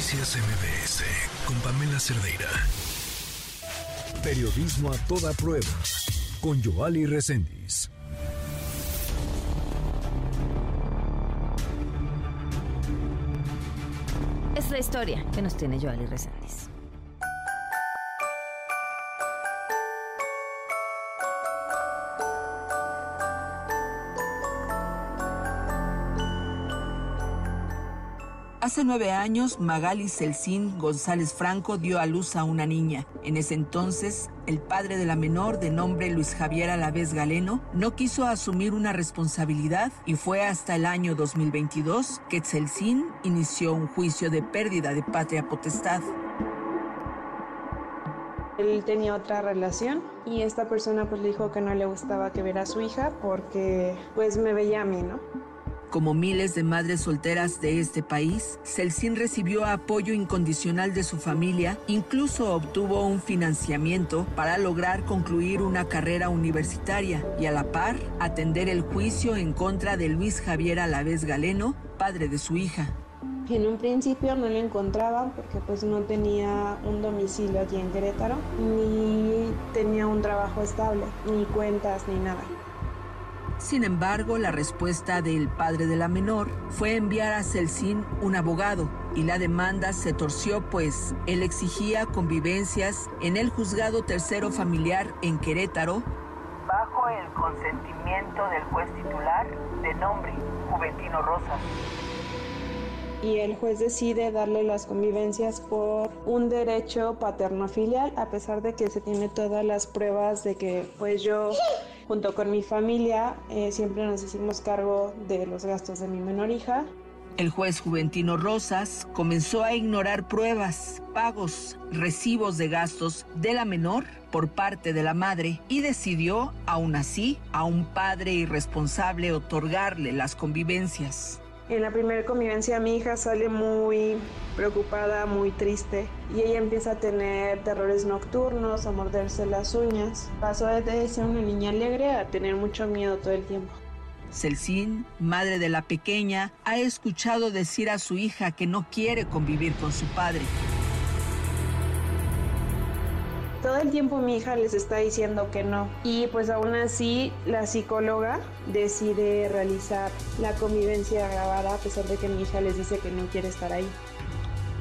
Noticias MBS con Pamela Cerdeira. Periodismo a toda prueba con Joali Reséndiz. Es la historia que nos tiene Joali Reséndiz. Hace nueve años, Magali Celcín González Franco dio a luz a una niña. En ese entonces, el padre de la menor, de nombre Luis Javier Alavés Galeno, no quiso asumir una responsabilidad y fue hasta el año 2022 que Celcín inició un juicio de pérdida de patria potestad. Él tenía otra relación y esta persona pues le dijo que no le gustaba que viera a su hija porque pues me veía a mí, ¿no? Como miles de madres solteras de este país, Celsin recibió apoyo incondicional de su familia, incluso obtuvo un financiamiento para lograr concluir una carrera universitaria y a la par atender el juicio en contra de Luis Javier Alavés Galeno, padre de su hija. En un principio no lo encontraba porque pues no tenía un domicilio aquí en Querétaro, ni tenía un trabajo estable, ni cuentas, ni nada. Sin embargo, la respuesta del padre de la menor fue enviar a Celsin un abogado y la demanda se torció pues él exigía convivencias en el juzgado tercero familiar en Querétaro. Bajo el consentimiento del juez titular de nombre Juventino Rosas y el juez decide darle las convivencias por un derecho paterno-filial, a pesar de que se tiene todas las pruebas de que pues yo junto con mi familia eh, siempre nos hicimos cargo de los gastos de mi menor hija. El juez Juventino Rosas comenzó a ignorar pruebas, pagos, recibos de gastos de la menor por parte de la madre y decidió, aún así, a un padre irresponsable otorgarle las convivencias. En la primera convivencia mi hija sale muy preocupada, muy triste y ella empieza a tener terrores nocturnos, a morderse las uñas. Pasó de ser una niña alegre a tener mucho miedo todo el tiempo. Celsin, madre de la pequeña, ha escuchado decir a su hija que no quiere convivir con su padre. Todo el tiempo mi hija les está diciendo que no. Y pues aún así la psicóloga decide realizar la convivencia grabada a pesar de que mi hija les dice que no quiere estar ahí.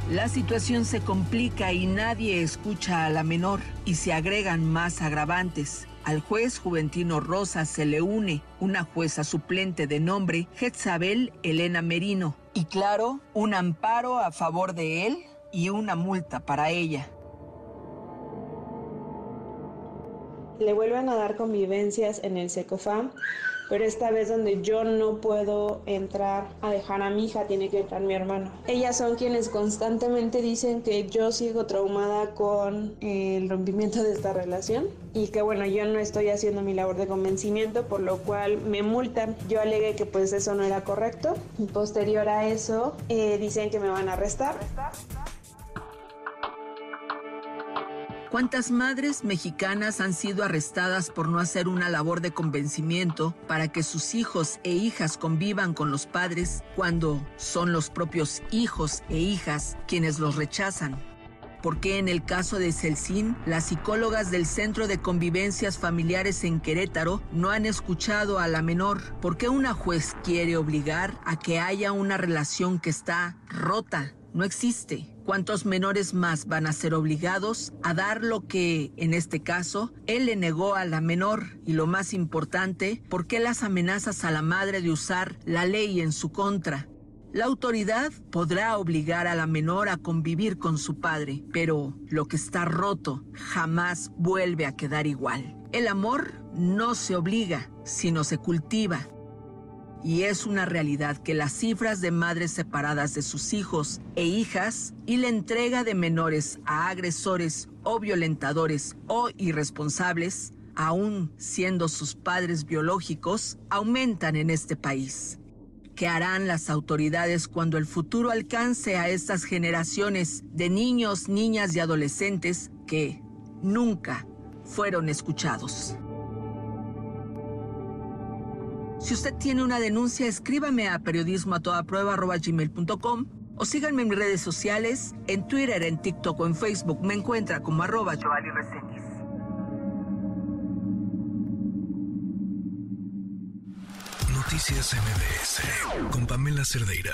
La situación se complica y nadie escucha a la menor y se agregan más agravantes. Al juez Juventino Rosa se le une una jueza suplente de nombre Jezabel Elena Merino y claro, un amparo a favor de él y una multa para ella. Le vuelven a dar convivencias en el Secofam, pero esta vez donde yo no puedo entrar a dejar a mi hija, tiene que entrar mi hermano. Ellas son quienes constantemente dicen que yo sigo traumada con el rompimiento de esta relación y que bueno, yo no estoy haciendo mi labor de convencimiento, por lo cual me multan. Yo alegué que pues eso no era correcto. Posterior a eso, eh, dicen que me van a arrestar. ¿Cuántas madres mexicanas han sido arrestadas por no hacer una labor de convencimiento para que sus hijos e hijas convivan con los padres cuando son los propios hijos e hijas quienes los rechazan? ¿Por qué en el caso de Celsin, las psicólogas del Centro de Convivencias Familiares en Querétaro no han escuchado a la menor? ¿Por qué una juez quiere obligar a que haya una relación que está rota? No existe. ¿Cuántos menores más van a ser obligados a dar lo que, en este caso, él le negó a la menor? Y lo más importante, ¿por qué las amenazas a la madre de usar la ley en su contra? La autoridad podrá obligar a la menor a convivir con su padre, pero lo que está roto jamás vuelve a quedar igual. El amor no se obliga, sino se cultiva. Y es una realidad que las cifras de madres separadas de sus hijos e hijas y la entrega de menores a agresores o violentadores o irresponsables, aún siendo sus padres biológicos, aumentan en este país. ¿Qué harán las autoridades cuando el futuro alcance a estas generaciones de niños, niñas y adolescentes que nunca fueron escuchados? Si usted tiene una denuncia, escríbame a periodismo o síganme en mis redes sociales, en Twitter, en TikTok o en Facebook. Me encuentra como arroba. Noticias MBS con Pamela Cerdeira.